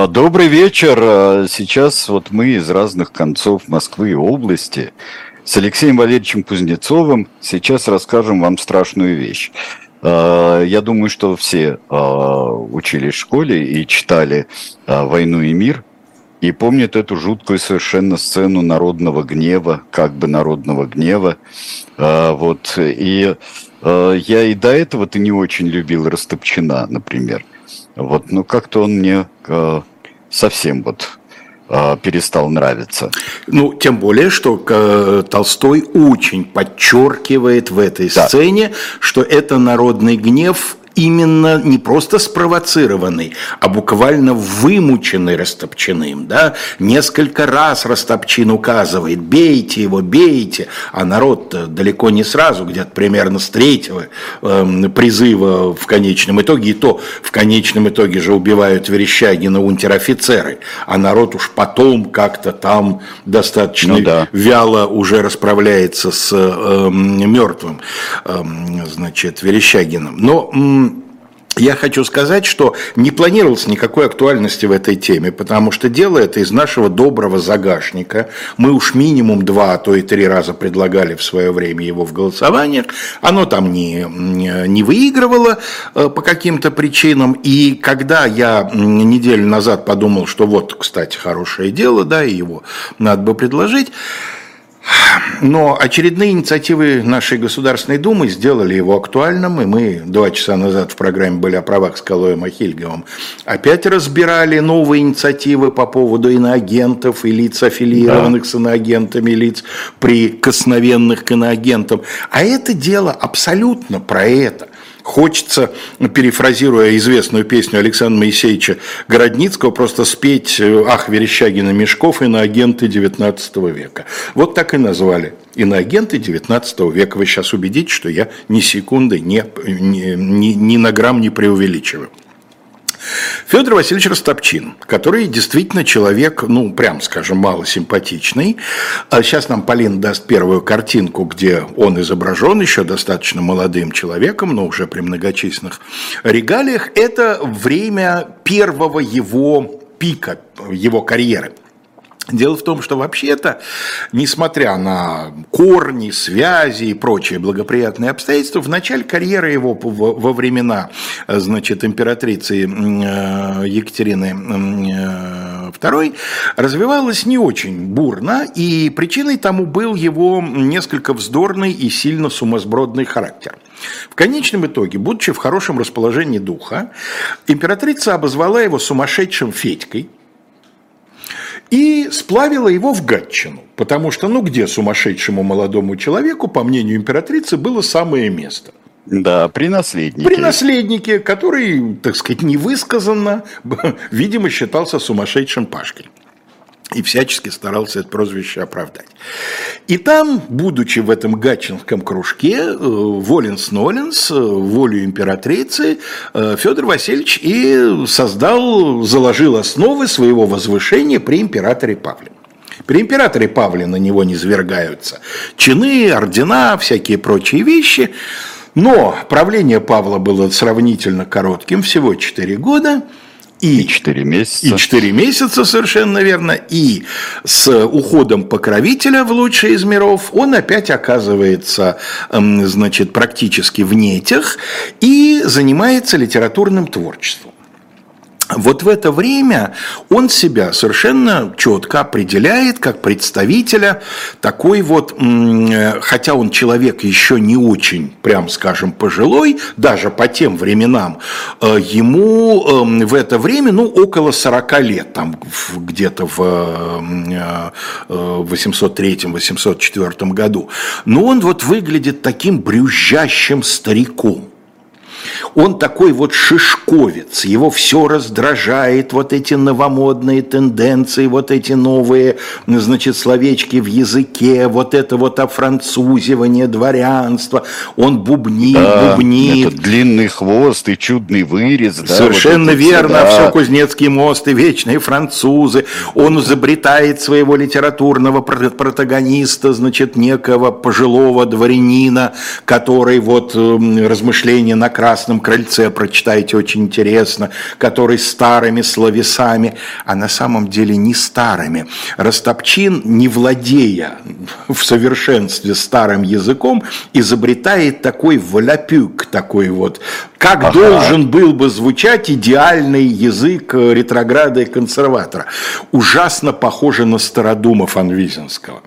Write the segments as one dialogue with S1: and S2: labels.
S1: А, добрый вечер. А, сейчас вот мы из разных концов Москвы и области с Алексеем Валерьевичем Кузнецовым сейчас расскажем вам страшную вещь. А, я думаю, что все учились в школе и читали «Войну и мир», и помнят эту жуткую совершенно сцену народного гнева, как бы народного гнева. Вот. И я и до этого-то не очень любил Растопчина, например. Вот, ну как-то он мне совсем вот э, перестал нравиться.
S2: Ну, тем более, что э, Толстой очень подчеркивает в этой да. сцене, что это народный гнев именно не просто спровоцированный, а буквально вымученный Растопчиным. Да? Несколько раз Растопчин указывает, бейте его, бейте, а народ далеко не сразу, где-то примерно с третьего э, призыва в конечном итоге, и то в конечном итоге же убивают Верещагина унтер-офицеры, а народ уж потом как-то там достаточно ну, да. вяло уже расправляется с э, мертвым, э, значит, Верещагиным. Но я хочу сказать, что не планировалось никакой актуальности в этой теме, потому что дело это из нашего доброго загашника. Мы уж минимум два, а то и три раза предлагали в свое время его в голосованиях. Оно там не, не выигрывало э, по каким-то причинам. И когда я неделю назад подумал, что вот, кстати, хорошее дело, да, и его надо бы предложить, но очередные инициативы нашей Государственной Думы сделали его актуальным, и мы два часа назад в программе были о правах с Калоем Ахильговым. Опять разбирали новые инициативы по поводу иноагентов и лиц, аффилированных да. с иноагентами, лиц прикосновенных к иноагентам. А это дело абсолютно про это. Хочется, перефразируя известную песню Александра Моисеевича Городницкого, просто спеть «Ах, Верещагина Мешков, иноагенты XIX века». Вот так и назвали. Иноагенты XIX века. Вы сейчас убедитесь, что я ни секунды, ни, ни, ни, ни на грамм не преувеличиваю. Федор Васильевич Ростопчин, который действительно человек, ну, прям скажем, мало симпатичный. А сейчас нам Полин даст первую картинку, где он изображен еще достаточно молодым человеком, но уже при многочисленных регалиях. Это время первого его пика, его карьеры. Дело в том, что вообще-то, несмотря на корни, связи и прочие благоприятные обстоятельства, в начале карьеры его во времена значит, императрицы э, Екатерины II э, развивалась не очень бурно, и причиной тому был его несколько вздорный и сильно сумасбродный характер. В конечном итоге, будучи в хорошем расположении духа, императрица обозвала его сумасшедшим Федькой – и сплавила его в Гатчину, потому что, ну, где сумасшедшему молодому человеку, по мнению императрицы, было самое место.
S1: Да, при наследнике.
S2: При наследнике, который, так сказать, невысказанно, видимо, считался сумасшедшим Пашкой и всячески старался это прозвище оправдать. И там, будучи в этом гатчинском кружке, э, Воленс-Ноленс, э, волю императрицы, э, Федор Васильевич и создал, заложил основы своего возвышения при императоре Павле. При императоре Павле на него не свергаются чины, ордена, всякие прочие вещи. Но правление Павла было сравнительно коротким, всего 4 года –
S1: и, и 4 месяца.
S2: И 4 месяца, совершенно верно. И с уходом покровителя в лучший из миров он опять оказывается, значит, практически в нетях и занимается литературным творчеством. Вот в это время он себя совершенно четко определяет как представителя такой вот, э, хотя он человек еще не очень, прям скажем, пожилой, даже по тем временам, э, ему эм, в это время, ну, около 40 лет, там где-то в 803-804 э, году. Но он вот выглядит таким брюзжащим стариком. Он такой вот шишковец, его все раздражает, вот эти новомодные тенденции, вот эти новые, значит, словечки в языке, вот это вот офранцузивание дворянства, он бубнит, да, бубнит. Этот
S1: длинный хвост и чудный вырез.
S2: Да, Совершенно вот верно, да. все Кузнецкий мост и вечные французы. Он изобретает своего литературного протагониста, значит, некого пожилого дворянина, который вот размышления на край Красном Крыльце прочитайте, очень интересно, который старыми словесами, а на самом деле не старыми. Растопчин, не владея в совершенстве старым языком, изобретает такой воляпюк, такой вот, как ага. должен был бы звучать идеальный язык ретрограда и консерватора. Ужасно похоже на Стародумов Анвизинского.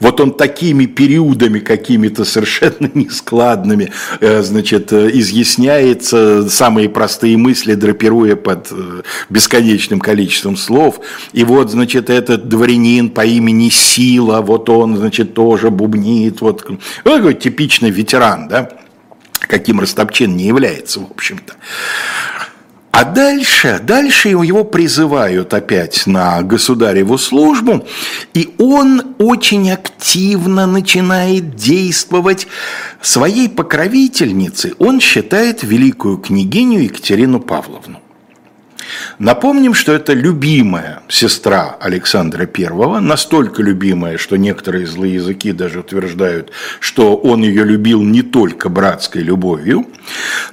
S2: Вот он такими периодами какими-то совершенно нескладными, э, значит, э, изъясняется самые простые мысли, драпируя под э, бесконечным количеством слов. И вот, значит, этот дворянин по имени Сила, вот он, значит, тоже бубнит, вот, вот такой типичный ветеран, да, каким Растопчин не является, в общем-то. А дальше, дальше его призывают опять на государеву службу, и он очень активно начинает действовать. Своей покровительницей он считает великую княгиню Екатерину Павловну. Напомним, что это любимая сестра Александра I, настолько любимая, что некоторые злые языки даже утверждают, что он ее любил не только братской любовью,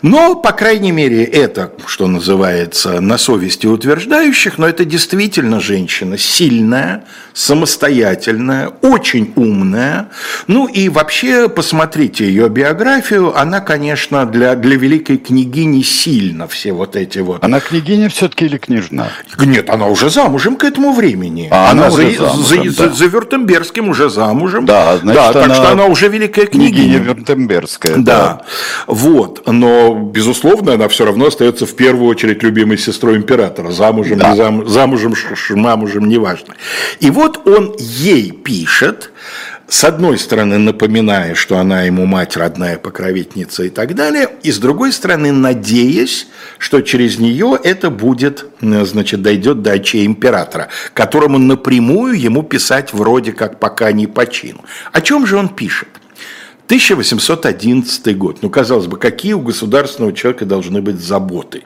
S2: но, по крайней мере, это, что называется, на совести утверждающих, но это действительно женщина сильная, самостоятельная, очень умная. Ну и вообще, посмотрите ее биографию, она, конечно, для, для великой княгини сильно все вот эти вот.
S1: Она княгиня все-таки или княжна?
S2: Нет, она уже замужем к этому времени.
S1: А
S2: она,
S1: она
S2: за,
S1: уже замужем,
S2: за,
S1: да.
S2: за, за Вюртембергским уже замужем.
S1: Да, значит,
S2: да так
S1: она
S2: что она уже великая княгиня.
S1: Княгиня Вюртембергская.
S2: Да. да, вот. Но, безусловно, она все равно остается в первую очередь любимой сестрой императора. Замужем, да. не зам, замужем, мамужем, неважно. И вот он ей пишет, с одной стороны, напоминая, что она ему мать, родная покровительница и так далее, и с другой стороны, надеясь, что через нее это будет, значит, дойдет до очей императора, которому напрямую ему писать вроде как пока не по чину. О чем же он пишет? 1811 год. Ну, казалось бы, какие у государственного человека должны быть заботы?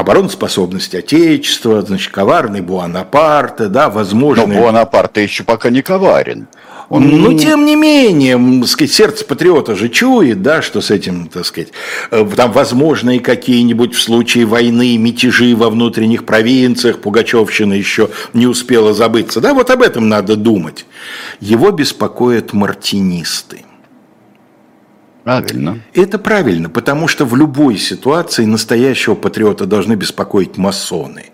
S2: Обороноспособность Отечества, значит, коварный Буанапарте, да, возможно...
S1: Но Буанапарте еще пока не коварен.
S2: Он... Ну, тем не менее, сказать, сердце патриота же чует, да, что с этим, так сказать, э, там возможные какие-нибудь в случае войны мятежи во внутренних провинциях, Пугачевщина еще не успела забыться, да, вот об этом надо думать. Его беспокоят мартинисты.
S1: Правильно.
S2: Это правильно, потому что в любой ситуации настоящего патриота должны беспокоить масоны.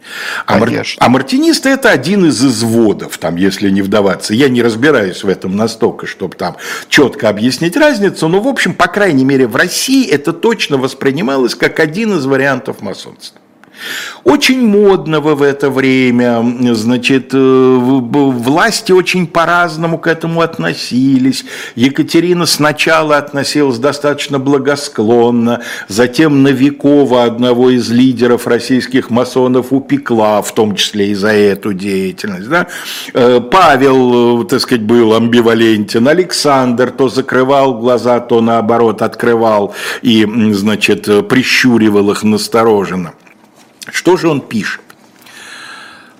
S2: А, мар... а мартинисты это один из изводов, там, если не вдаваться. Я не разбираюсь в этом настолько, чтобы там четко объяснить разницу, но, в общем, по крайней мере, в России это точно воспринималось как один из вариантов масонства. Очень модного в это время, значит, э, власти очень по-разному к этому относились. Екатерина сначала относилась достаточно благосклонно, затем Новикова, одного из лидеров российских масонов, упекла, в том числе и за эту деятельность. Да? Э, Павел, э, так сказать, был амбивалентен, Александр то закрывал глаза, то наоборот открывал и, значит, прищуривал их настороженно. Что же он пишет?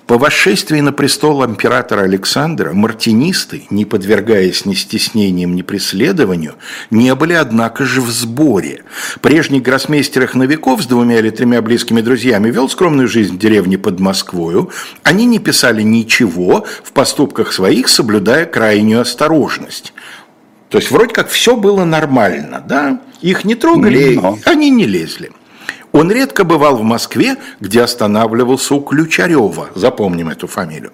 S2: По восшествии на престол императора Александра мартинисты, не подвергаясь ни стеснениям, ни преследованию, не были, однако же, в сборе. Прежний гроссмейстер их новиков с двумя или тремя близкими друзьями вел скромную жизнь в деревне под Москвою. Они не писали ничего, в поступках своих соблюдая крайнюю осторожность. То есть вроде как все было нормально, да? Их не трогали, Но. они не лезли. Он редко бывал в Москве, где останавливался у Ключарева, запомним эту фамилию.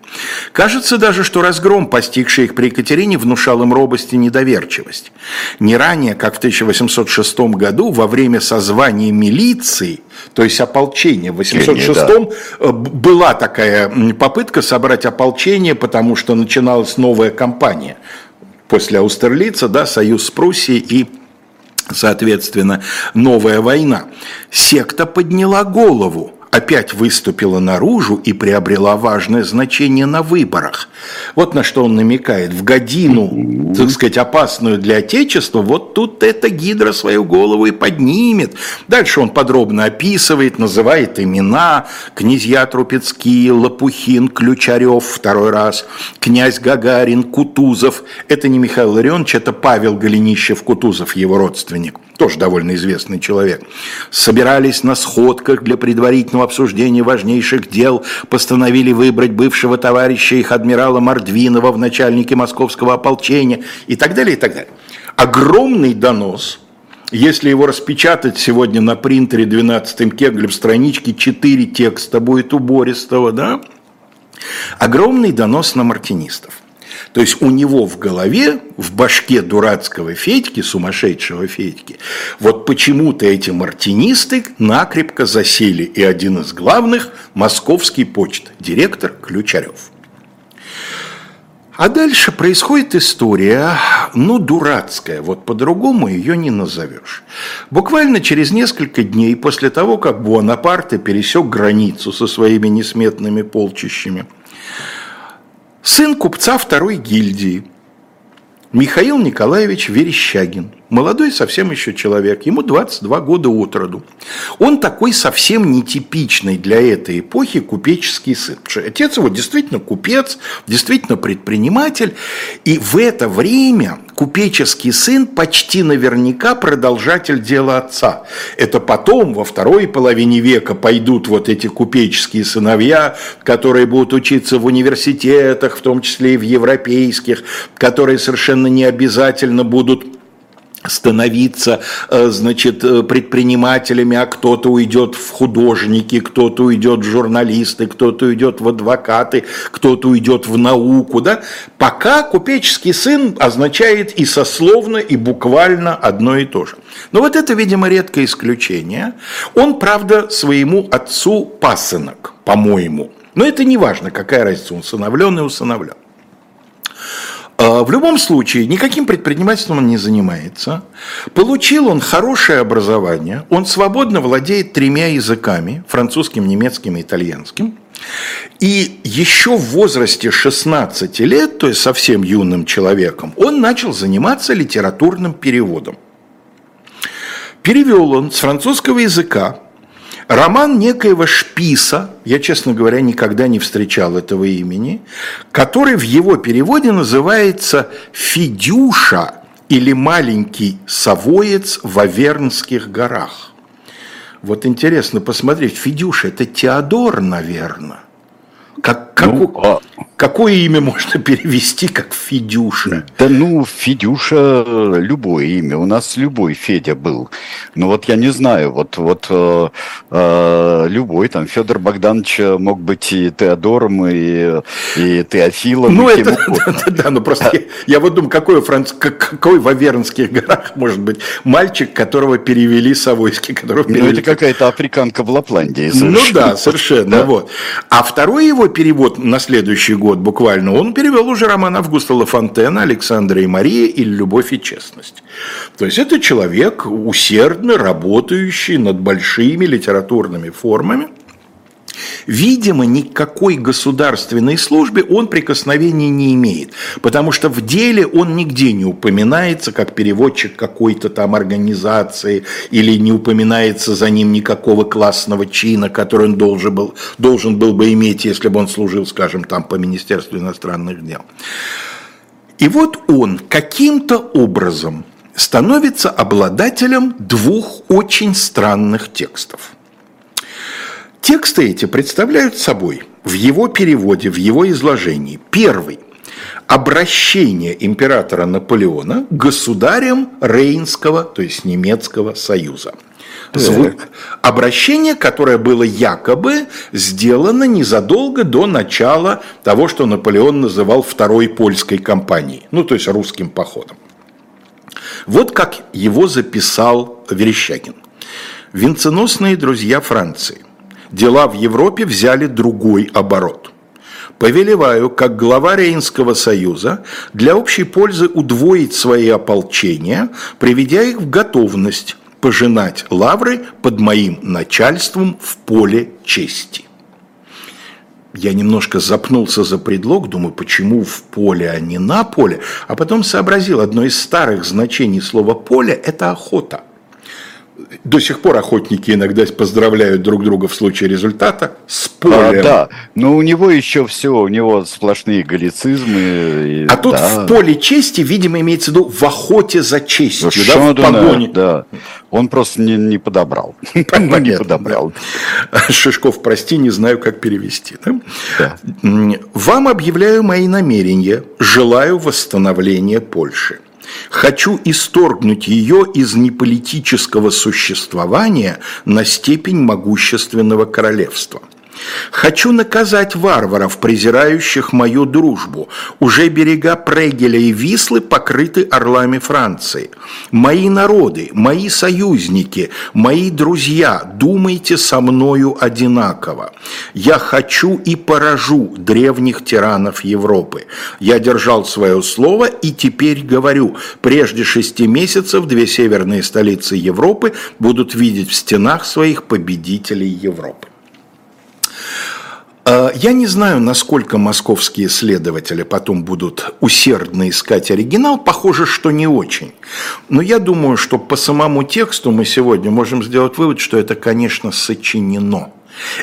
S2: Кажется даже, что разгром, постигший их при Екатерине, внушал им робость и недоверчивость. Не ранее, как в 1806 году, во время созвания милиции, то есть ополчения, в 806 да. Э, была такая попытка собрать ополчение, потому что начиналась новая кампания после Аустерлица, да, союз с Пруссией и соответственно, новая война, секта подняла голову, опять выступила наружу и приобрела важное значение на выборах. Вот на что он намекает. В годину, так сказать, опасную для Отечества, вот тут эта гидра свою голову и поднимет. Дальше он подробно описывает, называет имена. Князья Трупецкие, Лопухин, Ключарев второй раз, князь Гагарин, Кутузов. Это не Михаил Ларионович, это Павел Голенищев-Кутузов, его родственник. Тоже довольно известный человек, собирались на сходках для предварительного обсуждения важнейших дел, постановили выбрать бывшего товарища их адмирала Мордвинова в начальнике московского ополчения и так далее, и так далее. Огромный донос – если его распечатать сегодня на принтере 12-м кеглем странички, 4 текста будет убористого, да? Огромный донос на мартинистов. То есть у него в голове, в башке дурацкого Федьки, сумасшедшего Федьки, вот почему-то эти мартинисты накрепко засели. И один из главных – московский почт, директор Ключарев. А дальше происходит история, ну, дурацкая, вот по-другому ее не назовешь. Буквально через несколько дней после того, как Буанапарте пересек границу со своими несметными полчищами, сын купца второй гильдии, Михаил Николаевич Верещагин – Молодой совсем еще человек, ему 22 года от роду. Он такой совсем нетипичный для этой эпохи купеческий сын. Отец его действительно купец, действительно предприниматель. И в это время купеческий сын почти наверняка продолжатель дела отца. Это потом, во второй половине века, пойдут вот эти купеческие сыновья, которые будут учиться в университетах, в том числе и в европейских, которые совершенно не обязательно будут становиться, э, значит, э, предпринимателями, а кто-то уйдет в художники, кто-то уйдет в журналисты, кто-то уйдет в адвокаты, кто-то уйдет в науку, да? Пока купеческий сын означает и сословно, и буквально одно и то же. Но вот это, видимо, редкое исключение. Он, правда, своему отцу пасынок, по-моему. Но это не важно, какая разница, он сыновлен и усыновлен. А, в любом случае, никаким предпринимательством он не занимается. Получил он хорошее образование, он свободно владеет тремя языками, французским, немецким и итальянским. И еще в возрасте 16 лет, то есть совсем юным человеком, он начал заниматься литературным переводом. Перевел он с французского языка Роман некоего Шписа, я, честно говоря, никогда не встречал этого имени, который в его переводе называется «Фидюша» или «Маленький совоец в Авернских горах». Вот интересно посмотреть, Фидюша – это Теодор, наверное. Как, как, ну, а... Какое имя можно перевести как Федюша?
S1: Да ну, Федюша – любое имя. У нас любой Федя был. Ну вот я не знаю, вот, вот э, э, любой, там, Федор Богданович мог быть и Теодором, и, и Теофилом,
S2: ну, и это, да, да, да, ну просто я, я вот думаю, какой, франц, какой в Авернских горах может быть мальчик, которого перевели Савойский, которого перевели...
S1: Ну это какая-то африканка в Лапландии.
S2: Совершенно. Ну да, совершенно, да. вот. А второй его перевод на следующий год буквально, он перевел уже роман Августа Лафонтена «Александра и Мария» или «Любовь и честность». То есть это человек, усердно работающий над большими литературными формами, Видимо, никакой государственной службе он прикосновения не имеет, потому что в деле он нигде не упоминается как переводчик какой-то там организации или не упоминается за ним никакого классного чина, который он должен был, должен был бы иметь, если бы он служил, скажем, там по Министерству иностранных дел. И вот он каким-то образом становится обладателем двух очень странных текстов – Тексты эти представляют собой в его переводе, в его изложении первый – обращение императора Наполеона государем Рейнского, то есть немецкого союза. Звук. Обращение, которое было якобы сделано незадолго до начала того, что Наполеон называл второй польской кампанией, ну то есть русским походом. Вот как его записал Верещагин. Венценосные друзья Франции – дела в Европе взяли другой оборот. Повелеваю, как глава Рейнского союза, для общей пользы удвоить свои ополчения, приведя их в готовность пожинать лавры под моим начальством в поле чести. Я немножко запнулся за предлог, думаю, почему в поле, а не на поле, а потом сообразил, одно из старых значений слова «поле» – это охота – До сих пор охотники иногда поздравляют друг друга в случае результата с полем.
S1: А, да, но у него еще все, у него сплошные галлицизмы.
S2: И, а тут да. в поле чести, видимо, имеется в виду в охоте за честью, да, в погоне.
S1: Да, он просто не, не подобрал.
S2: Понятно, не подобрал. Шишков, прости, не знаю, как перевести. Да? Да. Вам объявляю мои намерения. Желаю восстановления Польши. Хочу исторгнуть ее из неполитического существования на степень могущественного королевства – Хочу наказать варваров, презирающих мою дружбу. Уже берега Прегеля и Вислы покрыты орлами Франции. Мои народы, мои союзники, мои друзья, думайте со мною одинаково. Я хочу и поражу древних тиранов Европы. Я держал свое слово и теперь говорю, прежде шести месяцев две северные столицы Европы будут видеть в стенах своих победителей Европы. А, я не знаю, насколько московские следователи потом будут усердно искать оригинал. Похоже, что не очень. Но я думаю, что по самому тексту мы сегодня можем сделать вывод, что это, конечно, сочинено.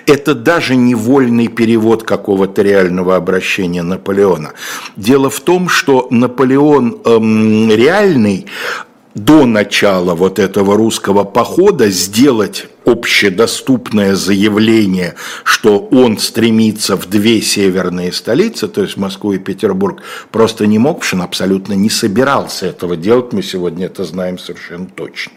S2: Это даже не вольный перевод какого-то реального обращения Наполеона. Дело в том, что Наполеон эм, реальный до начала вот этого русского похода сделать общедоступное заявление, что он стремится в две северные столицы, то есть Москву и Петербург, просто не мог, потому абсолютно не собирался этого делать. Мы сегодня это знаем совершенно точно.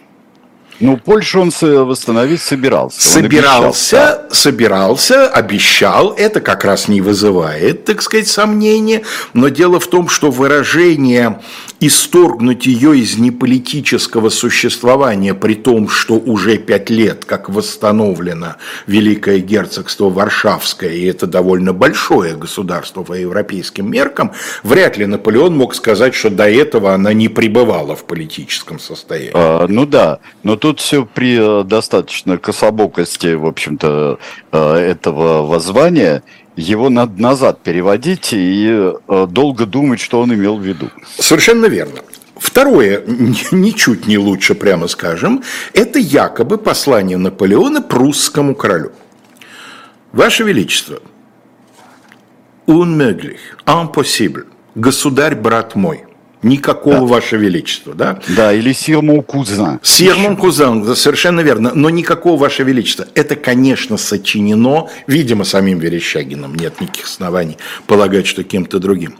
S1: Ну, Польшу он восстановить собирался.
S2: Собирался, обещал, да. собирался, обещал. Это как раз не вызывает, так сказать, сомнения. Но дело в том, что выражение исторгнуть ее из неполитического существования, при том, что уже пять лет, как восстановлено Великое герцогство Варшавское, и это довольно большое государство по европейским меркам, вряд ли Наполеон мог сказать, что до этого она не пребывала в политическом состоянии. А,
S1: ну да, но тут все при э, достаточно кособокости, в общем-то, э, этого воззвания, его надо назад переводить и э, долго думать, что он имел в виду.
S2: Совершенно верно. Второе, ничуть не лучше, прямо скажем, это якобы послание Наполеона прусскому королю. Ваше Величество, unmöglich, impossible, государь, брат мой – Никакого, да. Ваше Величество, да?
S1: Да, или Сирмон Кузан.
S2: Сирмон Кузан, совершенно верно. Но никакого, Ваше Величество. Это, конечно, сочинено, видимо, самим Верещагиным. Нет никаких оснований полагать, что кем-то другим.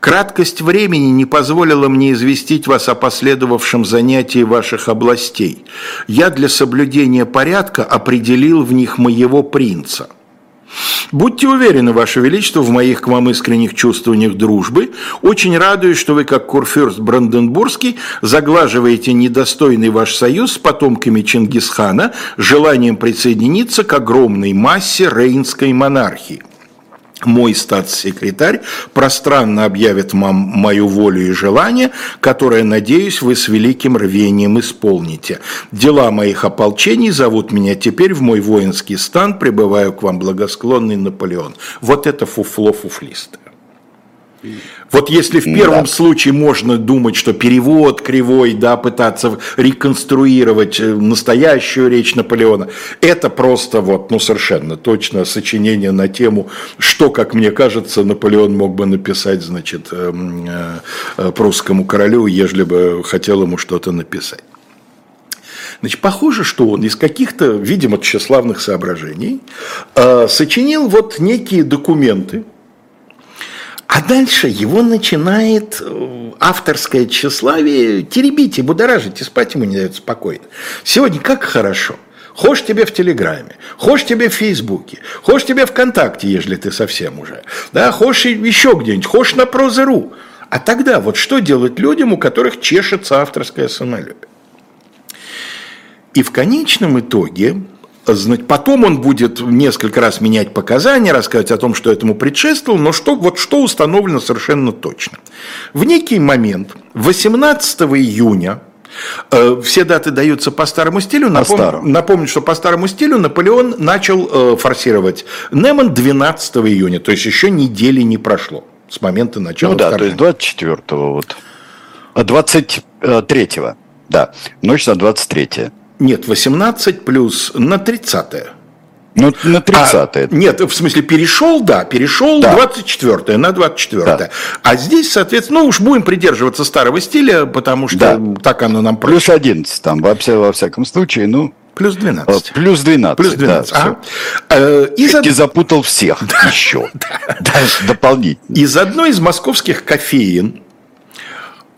S2: Краткость времени не позволила мне известить вас о последовавшем занятии ваших областей. Я для соблюдения порядка определил в них моего принца. Будьте уверены, Ваше Величество, в моих к вам искренних чувствованиях дружбы. Очень радуюсь, что вы, как курфюрст Бранденбургский, заглаживаете недостойный ваш союз с потомками Чингисхана желанием присоединиться к огромной массе рейнской монархии мой статс-секретарь пространно объявит вам мою волю и желание, которое, надеюсь, вы с великим рвением исполните. Дела моих ополчений зовут меня теперь в мой воинский стан, прибываю к вам благосклонный Наполеон. Вот это фуфло фуфлистое. Вот если в первом да. случае можно думать, что перевод кривой, да, пытаться реконструировать э, настоящую речь Наполеона, это просто вот, ну, совершенно точно сочинение на тему, что, как мне кажется, Наполеон мог бы написать, значит, эм, э, э, прусскому королю, ежели бы хотел ему что-то написать. Значит, похоже, что он из каких-то, видимо, тщеславных соображений сочинил вот некие документы, а дальше его начинает э, авторское тщеславие теребить и будоражить, и спать ему не дает спокойно. Сегодня как хорошо. Хошь тебе в Телеграме, хошь тебе в Фейсбуке, хошь тебе ВКонтакте, ежели ты совсем уже, да, хошь еще где-нибудь, хошь на Прозеру. А тогда вот что делать людям, у которых чешется авторское самолюбие? И в конечном итоге Потом он будет несколько раз менять показания, рассказывать о том, что этому предшествовало, но что, вот что установлено совершенно точно. В некий момент, 18 июня, э, все даты даются по старому стилю. Напом... Старому. Напомню, что по старому стилю Наполеон начал э, форсировать Неман 12 июня, то есть еще недели не прошло с момента начала. Ну
S1: да, вторжения. то есть 24-го вот. 23-го, а, да, ночь на 23 -е.
S2: Нет, 18 плюс на 30
S1: ну, на 30 а,
S2: Нет, в смысле, перешел, да, перешел да. 24 на 24 да. А здесь, соответственно, ну уж будем придерживаться старого стиля, потому что да. так оно нам
S1: проще. Плюс 11 там, вообще, во всяком случае, ну...
S2: Плюс 12.
S1: Плюс 12.
S2: Плюс 12. Да.
S1: Э, из од... запутал всех еще. Дополнительно.
S2: Из одной из московских кофеин,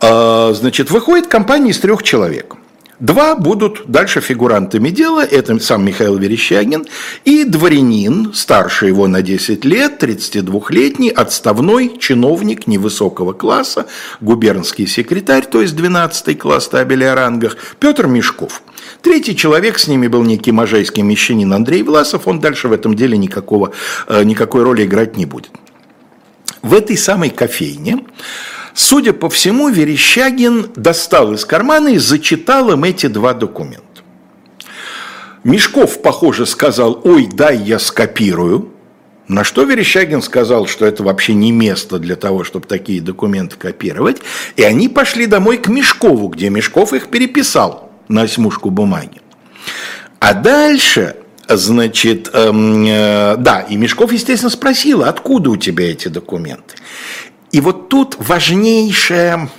S2: э, значит, выходит компания из трех человек. Два будут дальше фигурантами дела, это сам Михаил Верещагин, и дворянин, старше его на 10 лет, 32-летний, отставной чиновник невысокого класса, губернский секретарь, то есть 12 класс табели о рангах, Петр Мешков. Третий человек с ними был некий можайский мещанин Андрей Власов, он дальше в этом деле никакого, э, никакой роли играть не будет. В этой самой кофейне Судя по всему, Верещагин достал из кармана и зачитал им эти два документа. Мешков, похоже, сказал, ой, дай я скопирую. На что Верещагин сказал, что это вообще не место для того, чтобы такие документы копировать. И они пошли домой к Мешкову, где Мешков их переписал на осьмушку бумаги. А дальше, значит, эм, э, да, и Мешков, естественно, спросил, откуда у тебя эти документы. И вот тут важнейшее,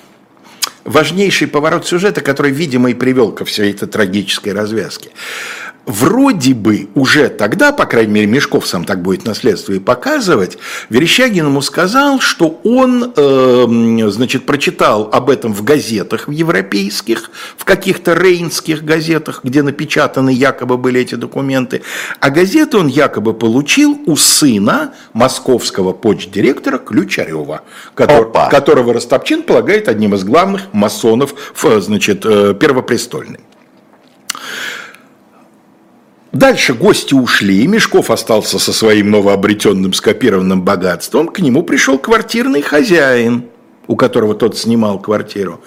S2: важнейший поворот сюжета, который, видимо, и привел ко всей этой трагической развязке вроде бы уже тогда, по крайней мере, Мешков сам так будет на следствии показывать, Верещагин ему сказал, что он, э, значит, прочитал об этом в газетах в европейских, в каких-то рейнских газетах, где напечатаны якобы были эти документы, а газеты он якобы получил у сына московского почт-директора Ключарева, который, которого Ростопчин полагает одним из главных масонов, значит, э, первопрестольным. Дальше гости ушли, Мешков остался со своим новообретенным скопированным богатством. К нему пришел квартирный хозяин, у которого тот снимал квартиру.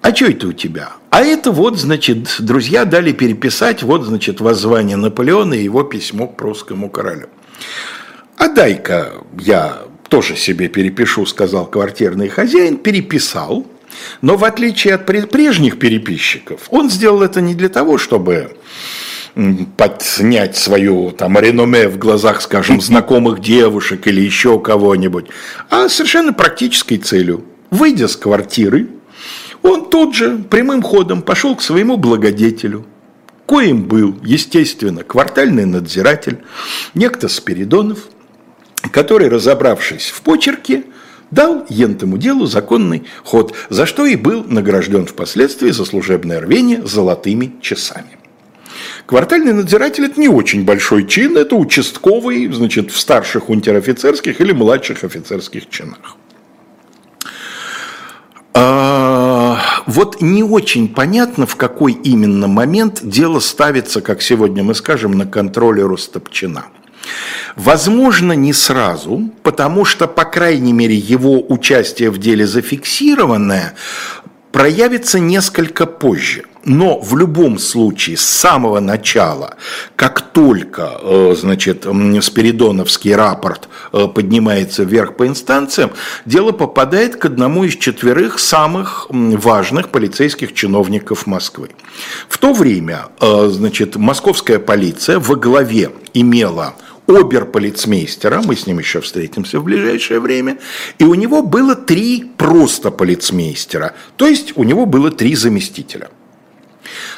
S2: А что это у тебя? А это вот, значит, друзья дали переписать, вот, значит, воззвание Наполеона и его письмо к прусскому королю. А дай-ка я тоже себе перепишу, сказал квартирный хозяин, переписал. Но в отличие от прежних переписчиков, он сделал это не для того, чтобы подснять свою там реноме в глазах, скажем, знакомых девушек или еще кого-нибудь, а совершенно практической целью. Выйдя с квартиры, он тут же прямым ходом пошел к своему благодетелю, коим был, естественно, квартальный надзиратель, некто Спиридонов, который, разобравшись в почерке, дал ентому делу законный ход, за что и был награжден впоследствии за служебное рвение золотыми часами. Квартальный надзиратель – это не очень большой чин, это участковый, значит, в старших унтер-офицерских или младших офицерских чинах. А, вот не очень понятно, в какой именно момент дело ставится, как сегодня мы скажем, на контроле Ростопчина. Возможно, не сразу, потому что, по крайней мере, его участие в деле зафиксированное проявится несколько позже. Но в любом случае, с самого начала, как только э, значит, Спиридоновский рапорт э, поднимается вверх по инстанциям, дело попадает к одному из четверых самых важных полицейских чиновников Москвы. В то время э, значит, московская полиция во главе имела оберполицмейстера, мы с ним еще встретимся в ближайшее время, и у него было три просто полицмейстера, то есть у него было три заместителя.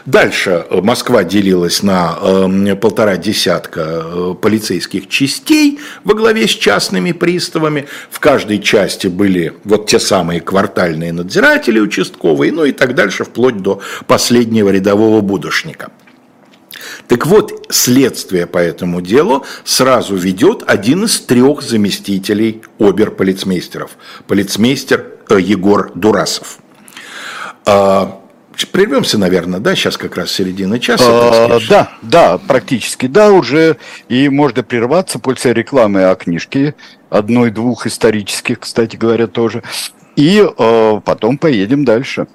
S2: Дальше Москва делилась на э, полтора десятка э, полицейских частей во главе с частными приставами. В каждой части были вот те самые квартальные надзиратели участковые, ну и так дальше, вплоть до последнего рядового будущника. Так вот, следствие по этому делу сразу ведет один из трех заместителей оберполицмейстеров, полицмейстер Егор Дурасов. А, прервемся, наверное, да, сейчас как раз середина часа.
S1: А, да, да, практически, да, уже и можно прерваться после рекламы о книжке, одной-двух исторических, кстати говоря, тоже, и э, потом поедем дальше.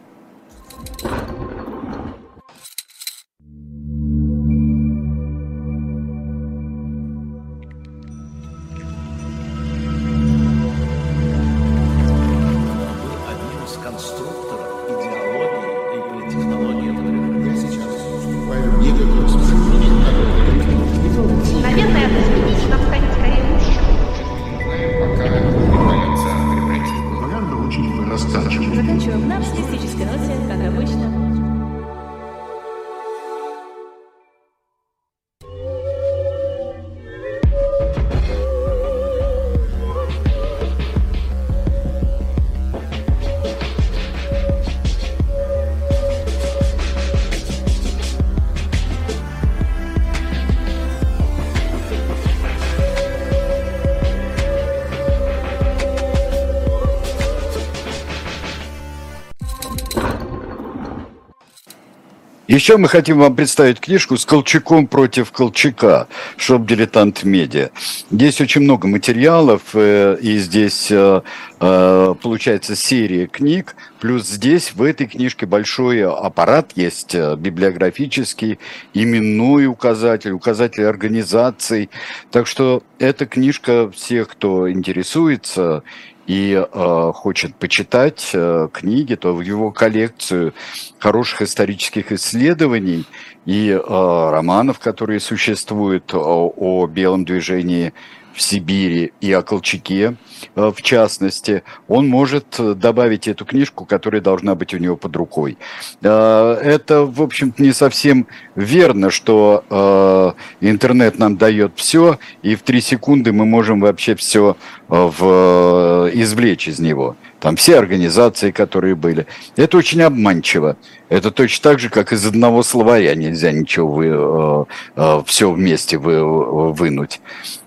S1: Еще мы хотим вам представить книжку с Колчаком против Колчака, Shop Diletant Media. Здесь очень много материалов, э, и здесь э, э, получается серия книг, плюс здесь в этой книжке большой аппарат есть библиографический, именной указатель, указатель организаций. Так что эта книжка всех, кто интересуется и э, хочет почитать э, книги, то в его коллекцию хороших исторических исследований и э, романов, которые существуют о, о белом движении в Сибири и о Колчаке, э, в частности, он может добавить эту книжку, которая должна быть у него под рукой. Э, это, в общем-то, не совсем верно, что э, интернет нам дает все, и в три секунды мы можем вообще все в, извлечь из него. Там все организации, которые были. Это очень обманчиво. Это точно так же, как из одного словаря нельзя ничего вы, э, э, все вместе вы, вынуть.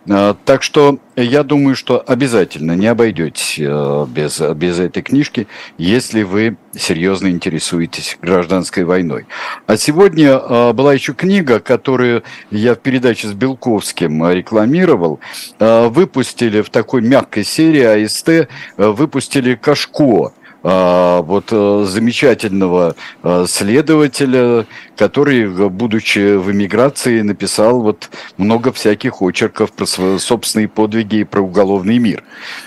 S1: Э, так что я думаю, что обязательно не обойдетесь э, без, без этой книжки, если вы серьезно интересуетесь гражданской войной. А сегодня э, была еще книга, которую я в передаче с Белковским рекламировал. Выпустили в такой мягкой серии АСТ, выпустили Кашко вот э, замечательного э, следователя, который, будучи в эмиграции, написал вот много всяких очерков про свои собственные подвиги и про уголовный мир.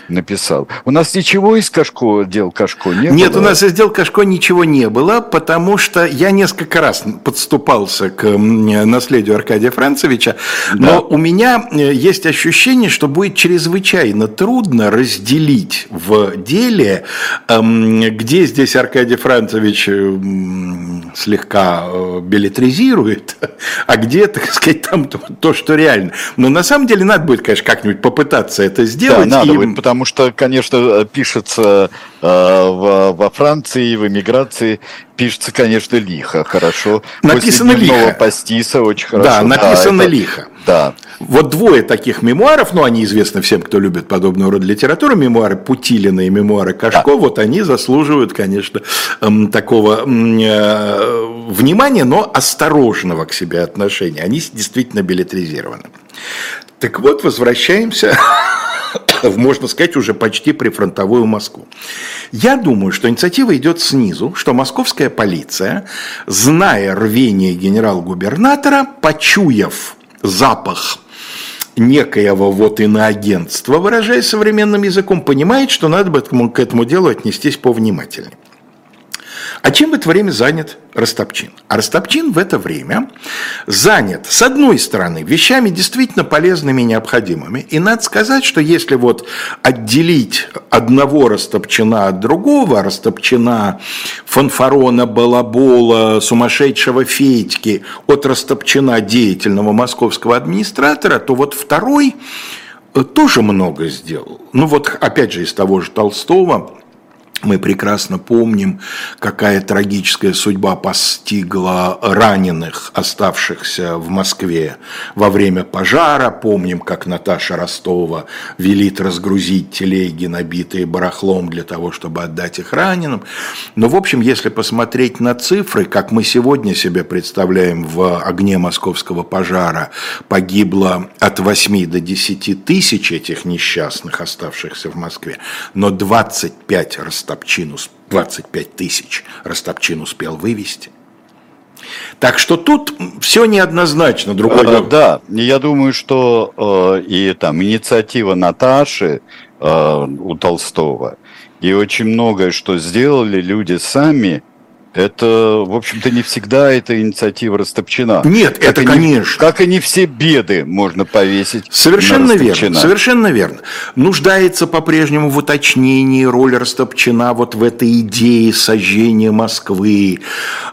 S1: Написал. У нас ничего из Кашко, дел Кашко не
S2: Нет, было? Нет, у нас из дел Кашко ничего не было, потому что я несколько раз подступался к наследию Аркадия Францевича, да. но у меня э, есть ощущение, что будет чрезвычайно трудно разделить в деле эм, где здесь Аркадий Францевич слегка э, билетризирует, а где, так сказать, там то, то, что реально. Но на самом деле надо будет, конечно, как-нибудь попытаться это сделать.
S1: Да, надо и... будет, потому что, конечно, пишется э, во Франции, в эмиграции, пишется, конечно, лихо, хорошо.
S2: Написано После лихо.
S1: пастиса очень хорошо.
S2: Да, написано да, это, лихо.
S1: Да.
S2: Вот двое таких мемуаров, ну, они известны всем, кто любит подобного рода литературу, мемуары Путилина и мемуары Кашко, да. вот они заслуживают, конечно, эм, такого э, внимания, но осторожного к себе отношения. Они действительно билетризированы. Так вот, возвращаемся в, можно сказать, уже почти прифронтовую Москву. Я думаю, что инициатива идет снизу, что московская полиция, зная рвение генерал-губернатора, почуяв запах некоего вот иноагентства, выражаясь современным языком, понимает, что надо бы к этому делу отнестись повнимательнее. А чем в это время занят Растопчин? А Растопчин в это время занят, с одной стороны, вещами действительно полезными и необходимыми. И надо сказать, что если вот отделить одного Растопчина от другого, Растопчина фанфарона, балабола, сумасшедшего Федьки от Растопчина деятельного московского администратора, то вот второй тоже много сделал. Ну вот опять же из того же Толстого, мы прекрасно помним, какая трагическая судьба постигла раненых, оставшихся в Москве во время пожара. Помним, как Наташа Ростова велит разгрузить телеги, набитые барахлом, для того, чтобы отдать их раненым. Но, в общем, если посмотреть на цифры, как мы сегодня себе представляем в огне московского пожара, погибло от 8 до 10 тысяч этих несчастных, оставшихся в Москве, но 25 расстояний Ростопчин, 25 тысяч Ростопчин успел вывести. Так что тут все неоднозначно. Другой
S1: а, да, я думаю, что э, и там инициатива Наташи э, у Толстого, и очень многое, что сделали люди сами, это, в общем-то, не всегда эта инициатива растопчена.
S2: Нет, как это,
S1: и
S2: конечно.
S1: как и не все беды можно повесить
S2: Совершенно верно, совершенно верно. Нуждается по-прежнему в уточнении роль Растопчина вот в этой идее сожжения Москвы,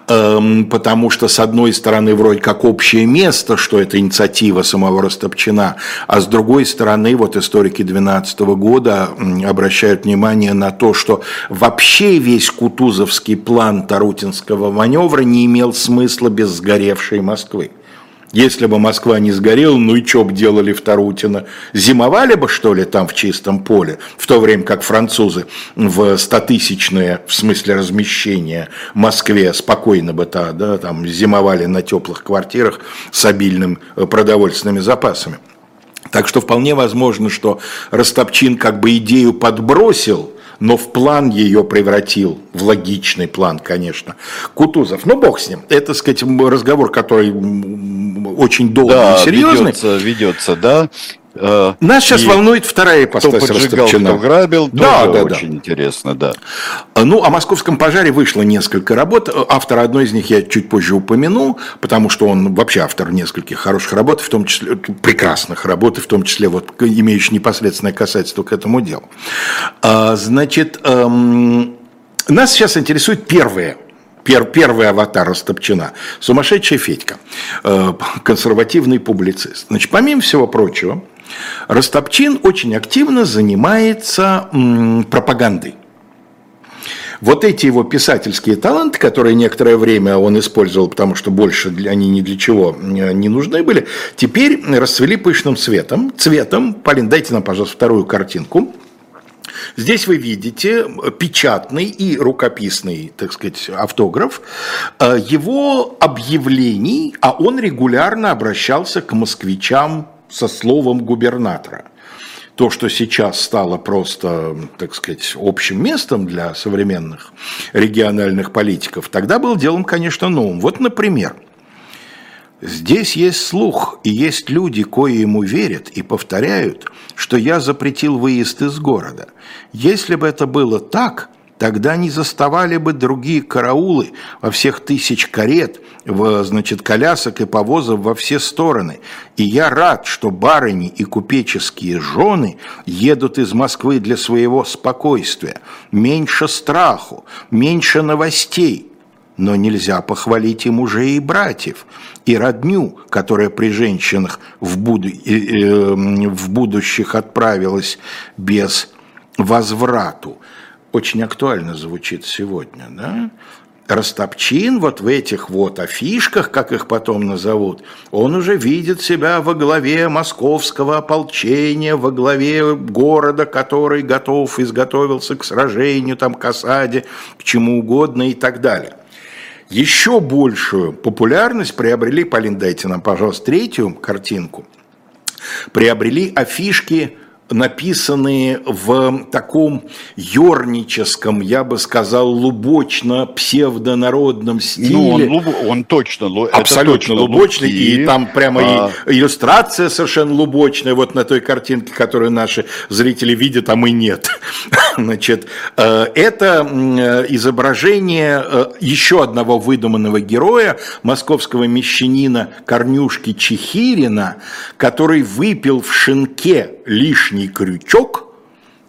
S2: эм, потому что, с одной стороны, вроде как общее место, что это инициатива самого Растопчина, а с другой стороны, вот историки 12 года обращают внимание на то, что вообще весь Кутузовский план Тару Тарутинского маневра не имел смысла без сгоревшей Москвы. Если бы Москва не сгорела, ну и что бы делали в Тарутино? Зимовали бы, что ли, там в чистом поле, в то время как французы в стотысячное, в смысле размещения, Москве спокойно бы -то, да, там зимовали на теплых квартирах с обильным э, продовольственными запасами. Так что вполне возможно, что Ростопчин как бы идею подбросил, но в план ее превратил, в логичный план, конечно, Кутузов. Ну, бог с ним. Это, сказать, разговор, который очень долгий да, и серьезный.
S1: Ведется, ведется, да.
S2: Э, Нас сейчас волнует вторая ипостась
S1: Кто поджигал, кто грабил, да, да, очень да. интересно, да.
S2: Э, ну, о московском пожаре вышло несколько работ. Э, автор одной из них я чуть позже упомяну, потому что он вообще автор нескольких хороших работ, в том числе прекрасных работ, в том числе вот имеющих непосредственное касательство к этому делу. Значит, эм, нас сейчас интересует первое пер, первый аватар Растопчина, сумасшедшая Федька, консервативный публицист. Значит, помимо всего прочего, Растопчин очень активно занимается пропагандой. Вот эти его писательские таланты, которые некоторое время он использовал, потому что больше они ни для чего не нужны были, теперь расцвели пышным цветом. Цветом, Полин, дайте нам, пожалуйста, вторую картинку. Здесь вы видите печатный и рукописный, так сказать, автограф э, его объявлений, а он регулярно обращался к москвичам со словом губернатора. То, что сейчас стало просто, так сказать, общим местом для современных региональных политиков, тогда был делом, конечно, новым. Вот, например, Здесь есть слух, и есть люди, кои ему верят и повторяют, что я запретил выезд из города. Если бы это было так, Тогда не заставали бы другие караулы во всех тысяч карет, в, значит, колясок и повозов во все стороны. И я рад, что барыни и купеческие жены едут из Москвы для своего спокойствия. Меньше страху, меньше новостей. Но нельзя похвалить и мужей, и братьев, и родню, которая при женщинах в, буду, э, в будущих отправилась без возврату очень актуально звучит сегодня, да? Растопчин вот в этих вот афишках, как их потом назовут, он уже видит себя во главе московского ополчения, во главе города, который готов, изготовился к сражению, там, к осаде, к чему угодно и так далее. Еще большую популярность приобрели, Полин, дайте нам, пожалуйста, третью картинку, приобрели афишки написанные в таком юрническом, я бы сказал, лубочно-псевдонародном стиле. Ну,
S1: он, луб... он точно,
S2: абсолютно точно лубочный, лубки. и там прямо а... и иллюстрация совершенно лубочная, вот на той картинке, которую наши зрители видят, а мы нет. Значит, э, это э, изображение э, еще одного выдуманного героя, московского мещанина Корнюшки Чехирина, который выпил в шинке лишний крючок,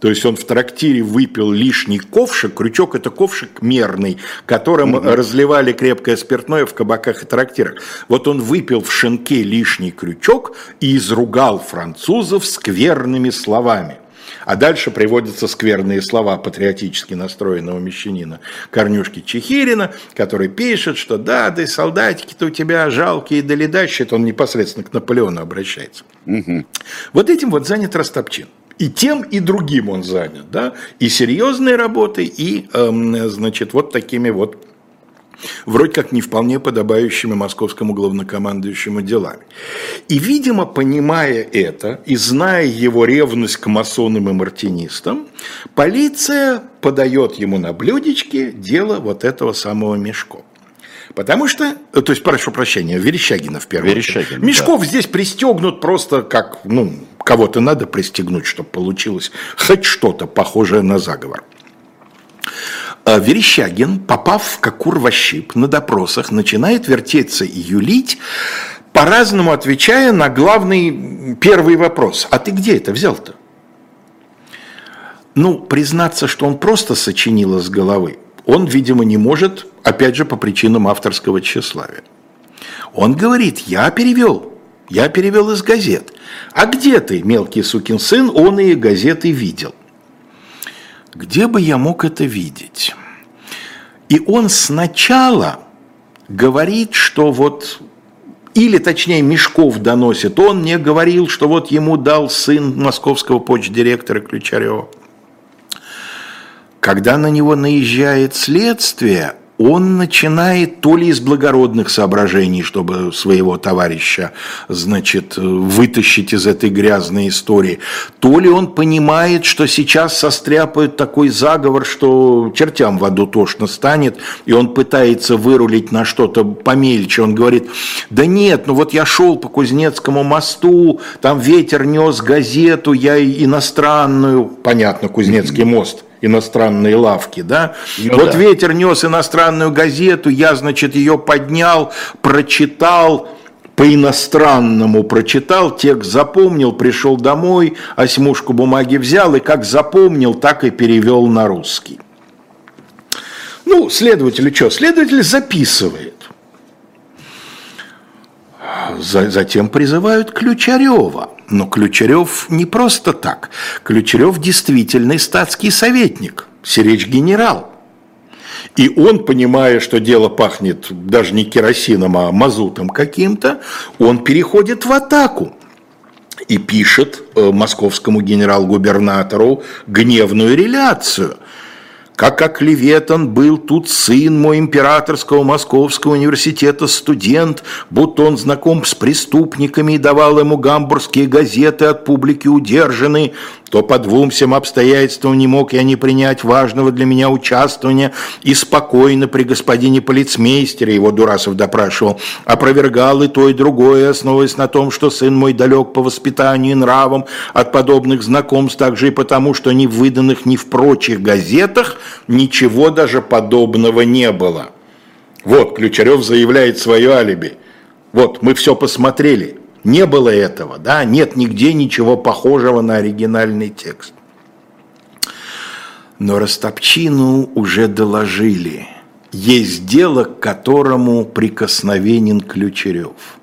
S2: то есть он в трактире выпил лишний ковшик. Крючок – это ковшик мерный, которым mm-hmm. разливали крепкое спиртное в кабаках и трактирах. Вот он выпил в шинке лишний крючок и изругал французов скверными словами. А дальше приводятся скверные слова патриотически настроенного мещанина Корнюшки Чехирина, который пишет, что да, да, солдатики-то у тебя жалкие, да Это он непосредственно к Наполеону обращается. Угу. Вот этим вот занят Растопчин. И тем, и другим он занят, да, и серьезной работой, и, эм, значит, вот такими вот вроде как не вполне подобающими московскому главнокомандующему делами. И, видимо, понимая это и зная его ревность к масонам и мартинистам, полиция подает ему на блюдечке дело вот этого самого Мешко. Потому что, то есть, прошу прощения, Верещагина в первую Верещагин, очередь. Мешков да. здесь пристегнут просто как, ну, кого-то надо пристегнуть, чтобы получилось хоть что-то похожее на заговор. А Верещагин, попав в Кокур-Ващип на допросах, начинает вертеться и юлить, по-разному отвечая на главный первый вопрос. А ты где это взял-то? Ну, признаться, что он просто сочинил из головы, он, видимо, не может, опять же, по причинам авторского тщеславия. Он говорит, я перевел, я перевел из газет. А где ты, мелкий сукин сын, он и газеты видел? Где бы я мог это видеть? И он сначала говорит, что вот или точнее Мешков доносит, он мне говорил, что вот ему дал сын московского почт-директора Ключарева. Когда на него наезжает следствие, он начинает то ли из благородных соображений, чтобы своего товарища, значит, вытащить из этой грязной истории, то ли он понимает, что сейчас состряпают такой заговор, что чертям в аду тошно станет, и он пытается вырулить на что-то помельче. Он говорит, да нет, ну вот я шел по Кузнецкому мосту, там ветер нес газету, я иностранную, понятно, Кузнецкий мост – иностранные лавки, да? Ну, вот да. ветер нес иностранную газету, я, значит, ее поднял, прочитал, по-иностранному прочитал, текст запомнил, пришел домой, осьмушку бумаги взял и как запомнил, так и перевел на русский. Ну, следователь что? Следователь записывает. Затем призывают Ключарева. Но Ключарев не просто так. Ключарев действительный статский советник, сиречь генерал. И он, понимая, что дело пахнет даже не керосином, а мазутом каким-то, он переходит в атаку и пишет э, московскому генерал-губернатору гневную реляцию – как оклеветан был тут сын мой императорского московского университета студент, будто он знаком с преступниками и давал ему гамбургские газеты от публики удержанные, то по двум всем обстоятельствам не мог я не принять важного для меня участвования и спокойно при господине полицмейстере, его Дурасов допрашивал, опровергал и то, и другое, основываясь на том, что сын мой далек по воспитанию и нравам от подобных знакомств, также и потому, что ни в выданных, ни в прочих газетах ничего даже подобного не было. Вот, Ключарев заявляет свое алиби. Вот, мы все посмотрели. Не было этого, да, нет нигде ничего похожего на оригинальный текст. Но Растопчину уже доложили. Есть дело, к которому прикосновенен Ключерев.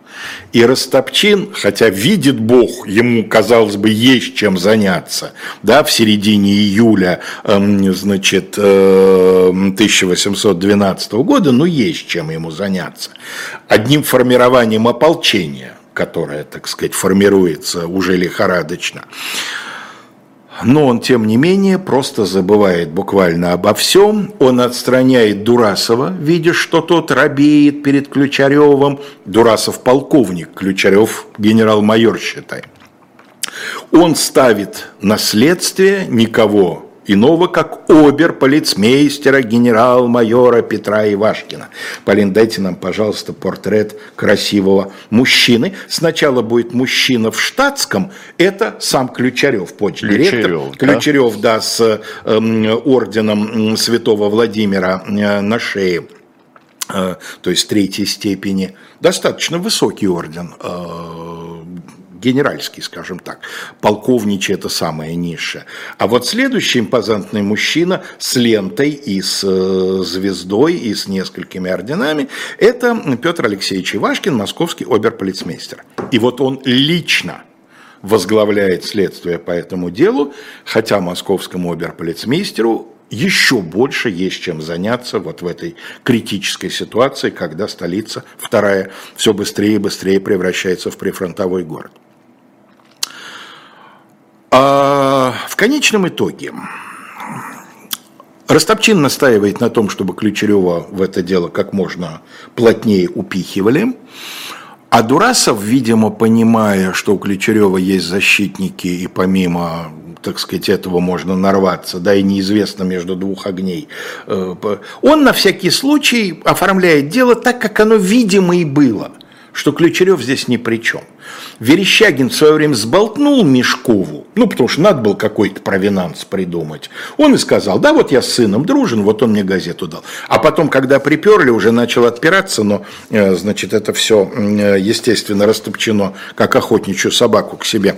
S2: И Растопчин, хотя видит Бог, ему, казалось бы, есть чем заняться, да, в середине июля, эм, значит, 1812 э, года, ну, есть чем ему заняться. Одним формированием ополчения, которая, так сказать, формируется уже лихорадочно. Но он, тем не менее, просто забывает буквально обо всем. Он отстраняет Дурасова, видя, что тот робеет перед Ключаревым. Дурасов полковник, Ключарев генерал-майор, считай. Он ставит наследствие никого иного, как обер-полицмейстера генерал-майора Петра Ивашкина. Полин, дайте нам, пожалуйста, портрет красивого мужчины. Сначала будет мужчина в штатском, это сам Ключарев, почдиректор. Ключарев, да? Ключарев, да, с э, орденом святого Владимира э, на шее э, то есть третьей степени, достаточно высокий орден, э, генеральский, скажем так, полковничий это самое низшее. А вот следующий импозантный мужчина с лентой и с э, звездой и с несколькими орденами, это Петр Алексеевич Ивашкин, московский оберполицмейстер. И вот он лично возглавляет следствие по этому делу, хотя московскому оберполицмейстеру еще больше есть чем заняться вот в этой критической ситуации, когда столица, вторая, все быстрее и быстрее превращается в прифронтовой город. А в конечном итоге Ростопчин настаивает на том, чтобы Ключерева в это дело как можно плотнее упихивали. А Дурасов, видимо, понимая, что у Ключерева есть защитники, и помимо, так сказать, этого можно нарваться, да и неизвестно между двух огней, э, он на всякий случай оформляет дело так, как оно видимо и было, что Ключерев здесь ни при чем. Верещагин в свое время сболтнул Мешкову, ну, потому что надо было какой-то провинанс придумать. Он и сказал, да, вот я с сыном дружен, вот он мне газету дал. А потом, когда приперли, уже начал отпираться, но, э, значит, это все, э, естественно, растопчено, как охотничью собаку к себе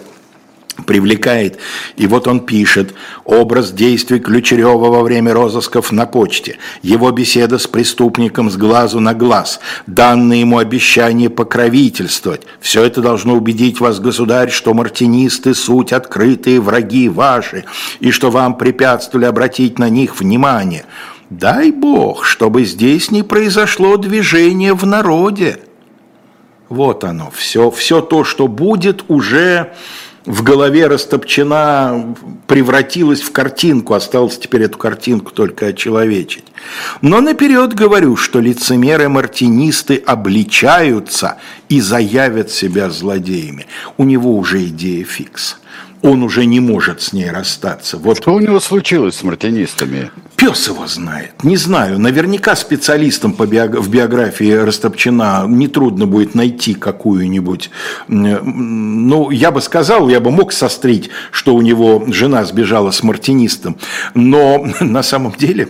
S2: привлекает. И вот он пишет образ действий Ключерева во время розысков на почте, его беседа с преступником с глазу на глаз, данные ему обещание покровительствовать. Все это должно убедить вас, государь, что мартинисты – суть открытые враги ваши, и что вам препятствовали обратить на них внимание. Дай Бог, чтобы здесь не произошло движение в народе. Вот оно, все, все то, что будет, уже в голове растопчена, превратилась в картинку, осталось теперь эту картинку только очеловечить. Но наперед говорю, что лицемеры-мартинисты обличаются и заявят себя злодеями. У него уже идея фикс он уже не может с ней расстаться.
S1: Вот. Что у него случилось с мартинистами?
S2: Пес его знает. Не знаю. Наверняка специалистам по биог... в биографии Растопчина нетрудно будет найти какую-нибудь... Ну, я бы сказал, я бы мог сострить, что у него жена сбежала с мартинистом. Но на самом деле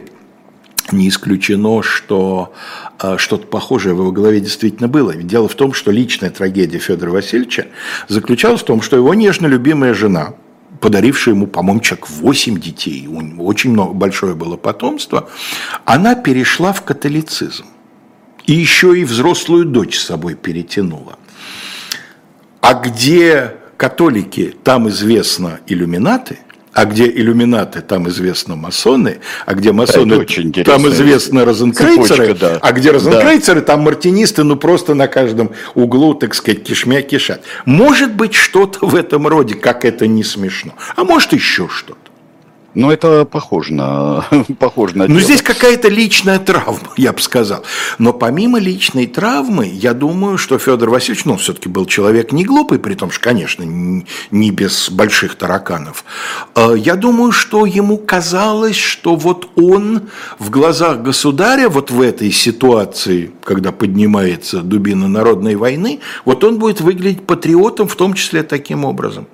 S2: не исключено, что а, что-то похожее в его голове действительно было. Ведь дело в том, что личная трагедия Федора Васильевича заключалась в том, что его нежно любимая жена, подарившая ему, по-моему, человек 8 детей, у него очень много, большое было потомство, она перешла в католицизм. И еще и взрослую дочь с собой перетянула. А где католики, там известно иллюминаты – а где иллюминаты, там известно масоны, а где масоны, да, там известно розенкрейцеры, да. а где розенкрейцеры, да. там мартинисты, ну просто на каждом углу, так сказать, кишмя кишат. Может быть что-то в этом роде, как это не смешно, а может еще что-то.
S1: Ну, это похоже на, похоже на
S2: Ну, здесь какая-то личная травма, я бы сказал. Но помимо личной травмы, я думаю, что Федор Васильевич, ну, все-таки был человек не глупый, при том, что, конечно, не без больших тараканов. Э, я думаю, что ему казалось, что вот он в глазах государя, вот в этой ситуации, когда поднимается дубина народной войны, вот он будет выглядеть патриотом, в том числе таким образом.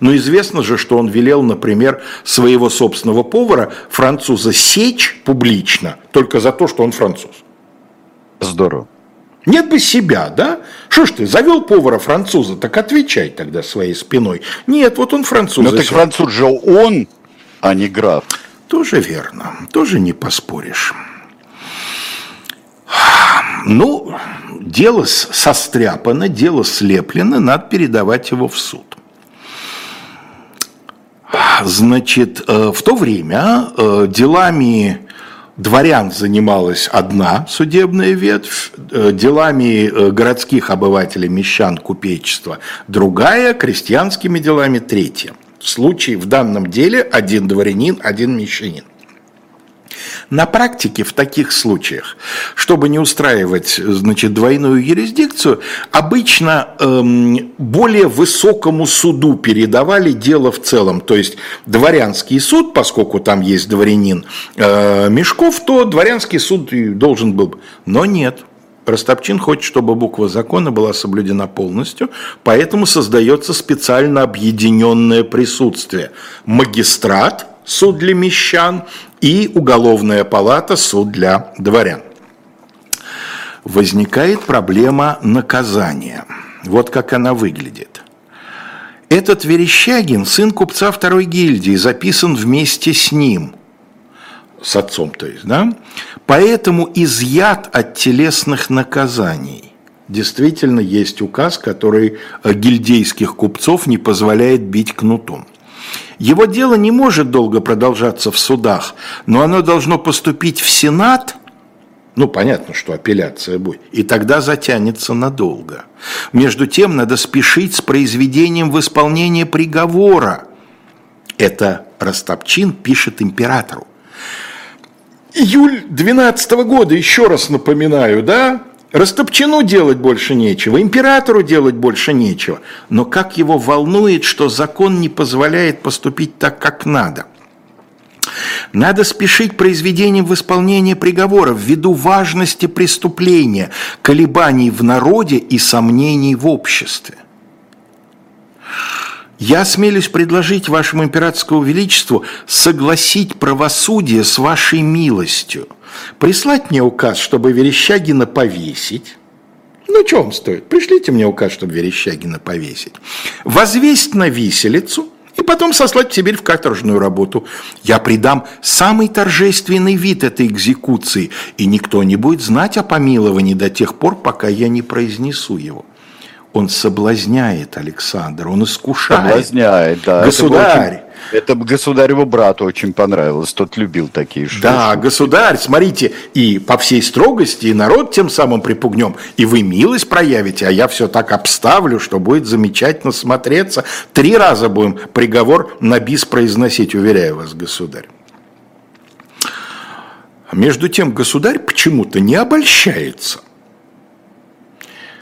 S2: Но известно же, что он велел, например, своего собственного повара, француза, сечь публично только за то, что он француз.
S1: Здорово.
S2: Нет бы себя, да? Что ж ты, завел повара француза, так отвечай тогда своей спиной. Нет, вот он француз.
S1: Но так француз же он, а не граф.
S2: Тоже верно, тоже не поспоришь. Ну, дело состряпано, дело слеплено, надо передавать его в суд. Значит, э, в то время э, делами дворян занималась одна судебная ветвь, э, делами городских обывателей, мещан, купечества другая, крестьянскими делами третья. В случае в данном деле один дворянин, один мещанин. На практике в таких случаях, чтобы не устраивать значит, двойную юрисдикцию, обычно эм, более высокому суду передавали дело в целом. То есть дворянский суд, поскольку там есть дворянин э, Мешков, то дворянский суд должен был. Но нет, Ростопчин хочет, чтобы буква закона была соблюдена полностью, поэтому создается специально объединенное присутствие. Магистрат, суд для мещан, и уголовная палата, суд для дворян. Возникает проблема наказания. Вот как она выглядит. Этот Верещагин, сын купца второй гильдии, записан вместе с ним, с отцом, то есть, да? Поэтому изъят от телесных наказаний. Действительно, есть указ, который гильдейских купцов не позволяет бить кнутом. Его дело не может долго продолжаться в судах, но оно должно поступить в Сенат, ну, понятно, что апелляция будет, и тогда затянется надолго. Между тем, надо спешить с произведением в исполнение приговора. Это Растопчин пишет императору. Июль 12 года, еще раз напоминаю, да? Растопчину делать больше нечего, императору делать больше нечего. Но как его волнует, что закон не позволяет поступить так, как надо. Надо спешить произведением в исполнение приговора ввиду важности преступления, колебаний в народе и сомнений в обществе. Я осмелюсь предложить вашему императорскому величеству согласить правосудие с вашей милостью, прислать мне указ, чтобы Верещагина повесить, ну, что вам стоит? Пришлите мне указ, чтобы Верещагина повесить. Возвесть на виселицу и потом сослать в Сибирь в каторжную работу. Я придам самый торжественный вид этой экзекуции, и никто не будет знать о помиловании до тех пор, пока я не произнесу его. Он соблазняет Александра, он искушает.
S1: Соблазняет, да.
S2: Государь,
S1: Это государеву брату очень понравилось, тот любил такие штуки.
S2: Да, государь, смотрите, и по всей строгости, и народ тем самым припугнем, и вы милость проявите, а я все так обставлю, что будет замечательно смотреться. Три раза будем приговор на бис произносить, уверяю вас, государь. Между тем государь почему-то не обольщается.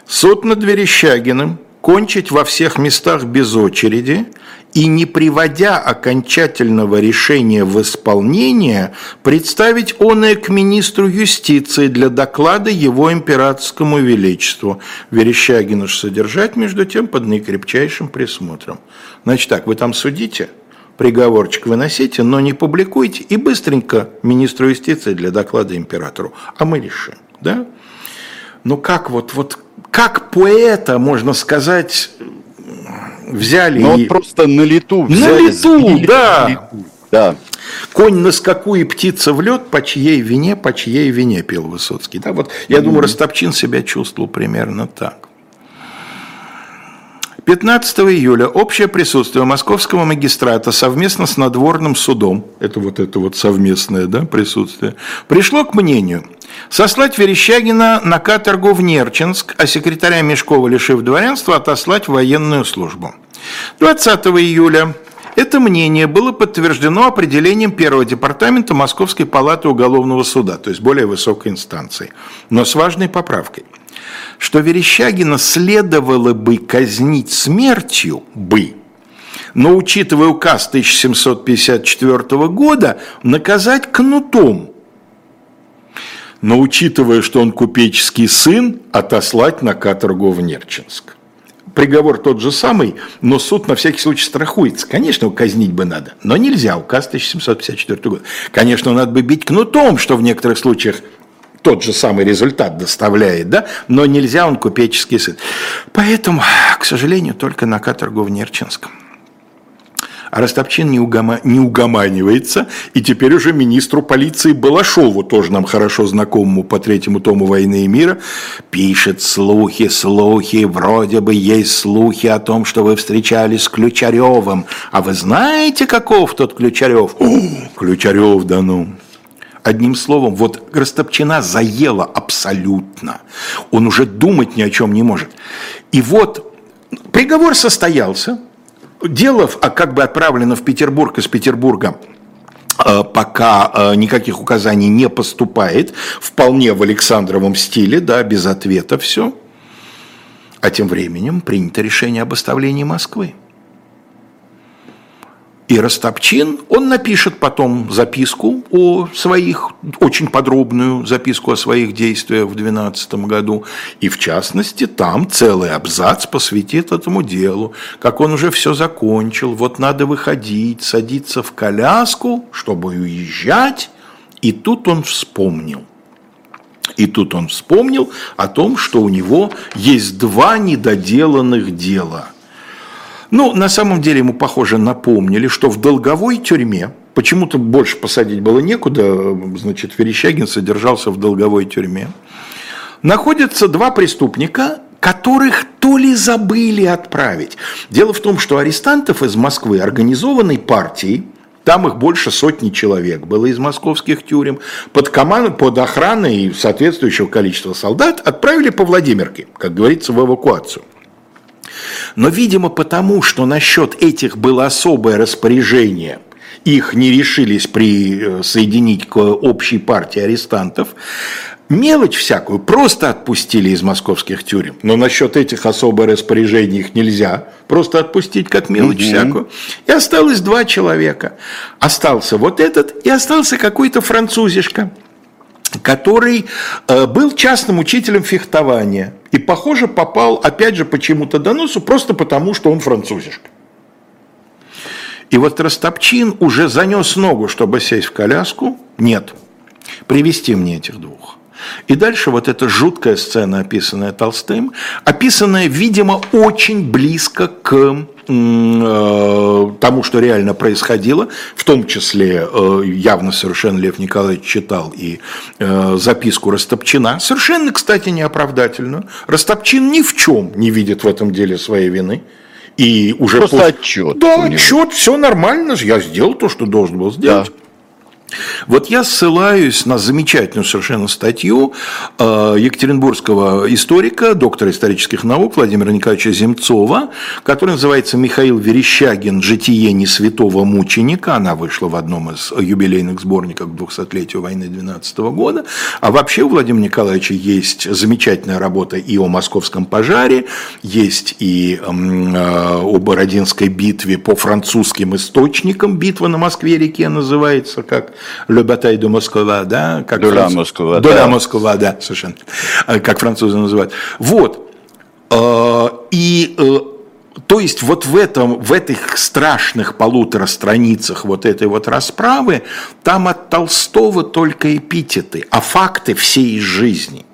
S2: Суд над Верещагиным кончить во всех местах без очереди и, не приводя окончательного решения в исполнение, представить оное к министру юстиции для доклада его императорскому величеству. Верещагина же содержать, между тем, под наикрепчайшим присмотром. Значит так, вы там судите – приговорчик выносите, но не публикуйте и быстренько министру юстиции для доклада императору, а мы решим, да? Ну как вот, вот как поэта, можно сказать, взяли
S1: ну, и... просто на лету
S2: взяли. На лету, сбили, да. На лету.
S1: Да.
S2: Конь на скаку и птица в лед, по чьей вине, по чьей вине, пел Высоцкий. Да, вот я mm-hmm. думаю, Ростопчин себя чувствовал примерно так. 15 июля общее присутствие московского магистрата совместно с надворным судом, это вот это вот совместное да, присутствие, пришло к мнению сослать Верещагина на каторгу в Нерчинск, а секретаря Мешкова, лишив дворянства, отослать в военную службу. 20 июля это мнение было подтверждено определением первого департамента Московской палаты уголовного суда, то есть более высокой инстанции, но с важной поправкой – что Верещагина следовало бы казнить смертью бы, но, учитывая указ 1754 года, наказать кнутом. Но, учитывая, что он купеческий сын, отослать на каторгу в Нерчинск. Приговор тот же самый, но суд на всякий случай страхуется. Конечно, казнить бы надо, но нельзя, указ 1754 года. Конечно, надо бы бить кнутом, что в некоторых случаях тот же самый результат доставляет, да, но нельзя он купеческий сын. Поэтому, к сожалению, только на каторгу в Нерчинском. А Ростопчин не, угома, не угоманивается, и теперь уже министру полиции Балашову, тоже нам хорошо знакомому по третьему тому «Войны и мира», пишет слухи, слухи, вроде бы есть слухи о том, что вы встречались с Ключаревым. А вы знаете, каков тот Ключарев? Ключарев, да ну. Одним словом, вот Растопчина заела абсолютно. Он уже думать ни о чем не может. И вот приговор состоялся. Дело а как бы отправлено в Петербург из Петербурга э, пока э, никаких указаний не поступает, вполне в Александровом стиле, да, без ответа все. А тем временем принято решение об оставлении Москвы. И Растопчин, он напишет потом записку о своих, очень подробную записку о своих действиях в 2012 году. И в частности, там целый абзац посвятит этому делу, как он уже все закончил, вот надо выходить, садиться в коляску, чтобы уезжать. И тут он вспомнил. И тут он вспомнил о том, что у него есть два недоделанных дела – ну, на самом деле ему, похоже, напомнили, что в долговой тюрьме, почему-то больше посадить было некуда, значит, Верещагин содержался в долговой тюрьме, находятся два преступника, которых то ли забыли отправить. Дело в том, что арестантов из Москвы, организованной партией, там их больше сотни человек было из московских тюрем. Под, команд, под охраной соответствующего количества солдат отправили по Владимирке, как говорится, в эвакуацию. Но, видимо, потому, что насчет этих было особое распоряжение, их не решились присоединить к общей партии арестантов, Мелочь всякую просто отпустили из московских тюрем. Но насчет этих особых распоряжений их нельзя просто отпустить как мелочь угу. всякую. И осталось два человека. Остался вот этот и остался какой-то французишка который э, был частным учителем фехтования и, похоже, попал, опять же, почему-то доносу, просто потому, что он французишка. И вот Ростопчин уже занес ногу, чтобы сесть в коляску. Нет, привести мне этих двух. И дальше вот эта жуткая сцена, описанная Толстым, описанная, видимо, очень близко к э, тому, что реально происходило, в том числе э, явно совершенно Лев Николаевич читал и э, записку Растопчина, совершенно, кстати, неоправдательную. Растопчин ни в чем не видит в этом деле своей вины. И уже
S1: Просто после... отчет.
S2: Да, отчет, все нормально, я сделал то, что должен был сделать. Да. Вот я ссылаюсь на замечательную совершенно статью э, екатеринбургского историка, доктора исторических наук Владимира Николаевича Земцова, которая называется «Михаил Верещагин. Житие не святого мученика». Она вышла в одном из юбилейных сборников к 200-летию войны 12 года. А вообще у Владимира Николаевича есть замечательная работа и о московском пожаре, есть и э, о Бородинской битве по французским источникам. Битва на Москве-реке называется как Le bataille de Москва, да,
S1: как Дуля франц... Москва,
S2: Дуля да. Москва, да, совершенно, э, как французы называют. Вот, э, и э, то есть вот в, этом, в этих страшных полутора страницах вот этой вот расправы, там от Толстого только эпитеты, а факты всей жизни.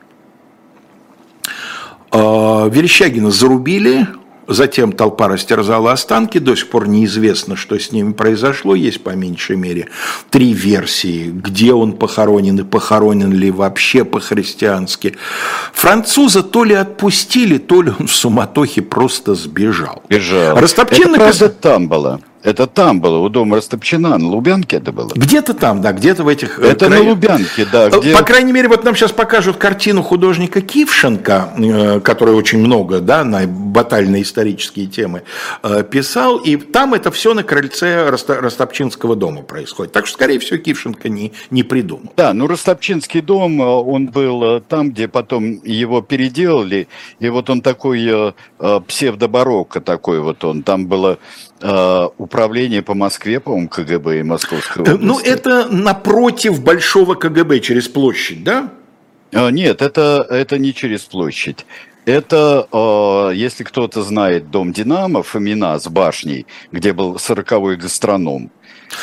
S2: Верещагина зарубили, Затем толпа растерзала останки, до сих пор неизвестно, что с ними произошло, есть по меньшей мере три версии, где он похоронен и похоронен ли вообще по-христиански. Француза то ли отпустили, то ли он в суматохе просто сбежал.
S1: Бежал. Растопчин Это написал... там было. Это там было, у дома Растопчина, на Лубянке это было?
S2: Где-то там, да, где-то в этих...
S1: Э, это край... на Лубянке, да.
S2: Э, где... По крайней мере, вот нам сейчас покажут картину художника Кившенко, э, который очень много, да, на батальные исторические темы писал, и там это все на крыльце Растопчинского дома происходит. Так что, скорее всего, Кившенко не, не придумал.
S1: Да, ну Растопчинский дом, он был там, где потом его переделали, и вот он такой псевдобарокко такой вот он, там было управление по Москве, по-моему, КГБ и Московской
S2: области. Ну, это напротив Большого КГБ через площадь, да?
S1: Э, нет, это, это не через площадь. Это, э, если кто-то знает дом Динамо, Фомина с башней, где был сороковой гастроном,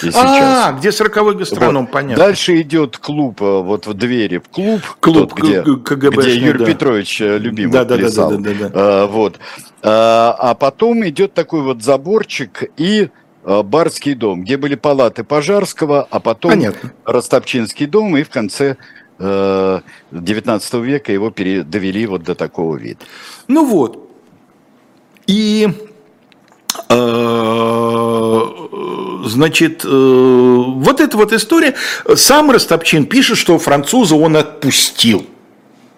S2: и. А, где сороковой гастроном, вот. понятно.
S1: Дальше идет клуб, вот в двери в клуб, клуб тот, где, где Юрий да. Петрович любимый да, да, плясал. Да, да, да, да, да. А, вот. А, а потом идет такой вот заборчик и барский дом, где были палаты Пожарского, а потом Понятно. Ростопчинский дом, и в конце 19 э, века его довели вот до такого вида.
S2: Ну вот. И э, значит, э, вот эта вот история. Сам Ростопчин пишет, что француза он отпустил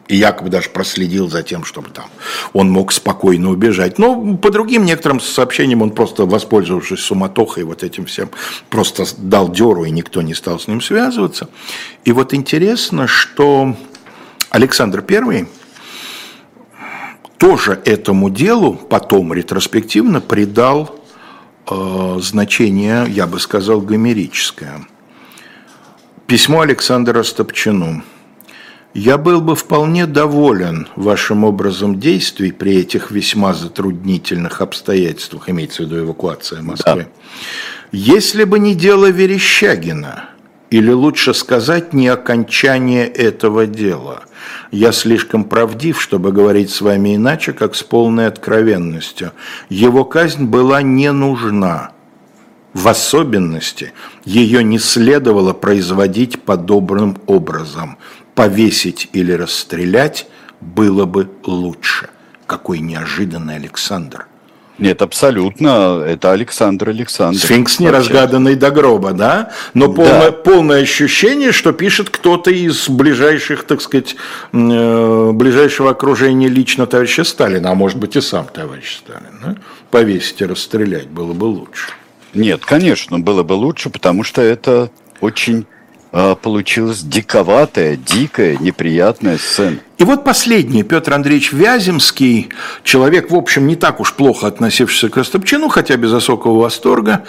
S2: и якобы даже проследил за тем, чтобы там он мог спокойно убежать. Но по другим некоторым сообщениям он просто, воспользовавшись суматохой вот этим всем, просто дал деру, и никто не стал с ним связываться. И вот интересно, что Александр I тоже этому делу потом ретроспективно придал э, значение, я бы сказал, гомерическое. Письмо Александра Стопчину – я был бы вполне доволен вашим образом действий при этих весьма затруднительных обстоятельствах, имеется в виду эвакуация Москвы, да. если бы не дело Верещагина, или лучше сказать, не окончание этого дела. Я слишком правдив, чтобы говорить с вами иначе, как с полной откровенностью. Его казнь была не нужна. В особенности ее не следовало производить подобным образом – повесить или расстрелять было бы лучше. Какой неожиданный Александр.
S1: Нет, абсолютно. Это Александр Александр.
S2: Сфинкс неразгаданный до гроба, да? Но полное, да. полное ощущение, что пишет кто-то из ближайших, так сказать, э, ближайшего окружения лично товарища Сталина, а может быть и сам товарищ Сталин. Да? Повесить и расстрелять было бы лучше.
S1: Нет, конечно, было бы лучше, потому что это очень получилась диковатая, дикая, неприятная сцена.
S2: И вот последний, Петр Андреевич Вяземский, человек, в общем, не так уж плохо относившийся к Растопчину, хотя без особого восторга,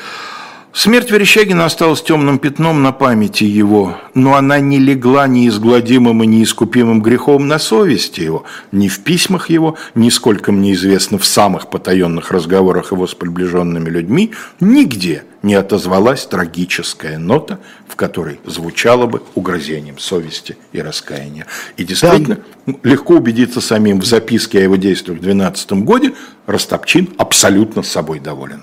S2: Смерть Верещагина осталась темным пятном на памяти его, но она не легла неизгладимым и неискупимым грехом на совести его, ни в письмах его, ни сколько мне известно в самых потаенных разговорах его с приближенными людьми, нигде не отозвалась трагическая нота, в которой звучало бы угрозением совести и раскаяния. И действительно, да. легко убедиться самим в записке о его действиях в 12 году, Растопчин абсолютно с собой доволен.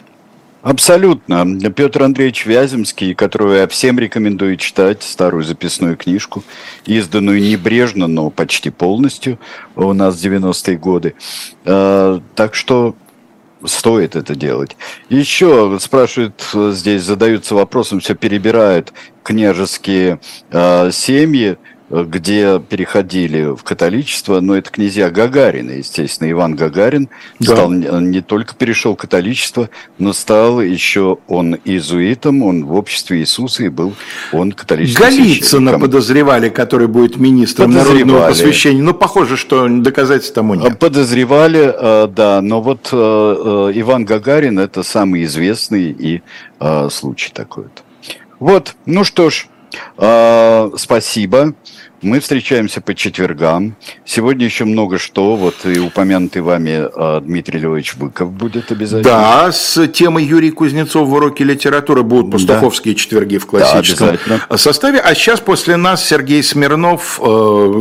S1: Абсолютно. Петр Андреевич Вяземский, которого я всем рекомендую читать, старую записную книжку, изданную небрежно, но почти полностью у нас в 90-е годы. А, так что стоит это делать. Еще спрашивают здесь, задаются вопросом, все перебирают княжеские э, семьи где переходили в католичество, но это князья Гагарина, естественно. Иван Гагарин да. стал, не только перешел в католичество, но стал еще он иезуитом, он в обществе Иисуса и был он католическим
S2: Голицына подозревали, который будет министром народного посвящения. Но похоже, что доказательств тому нет.
S1: Подозревали, э, да, но вот э, Иван Гагарин это самый известный и случай такой. Вот, ну что ж, спасибо. Мы встречаемся по четвергам. Сегодня еще много что. Вот и упомянутый вами а, Дмитрий Львович Быков будет обязательно.
S2: Да, с темой Юрий Кузнецов в уроке литературы будут пастуховские да. четверги в классическом да, составе. А сейчас после нас Сергей Смирнов, э,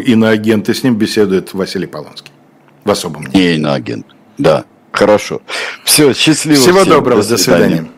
S2: иноагент, и с ним беседует Василий Полонский. В особом
S1: мнении. Не иноагент, да. Хорошо. Все, счастливо.
S2: Всего всем. доброго, до свидания. До свидания.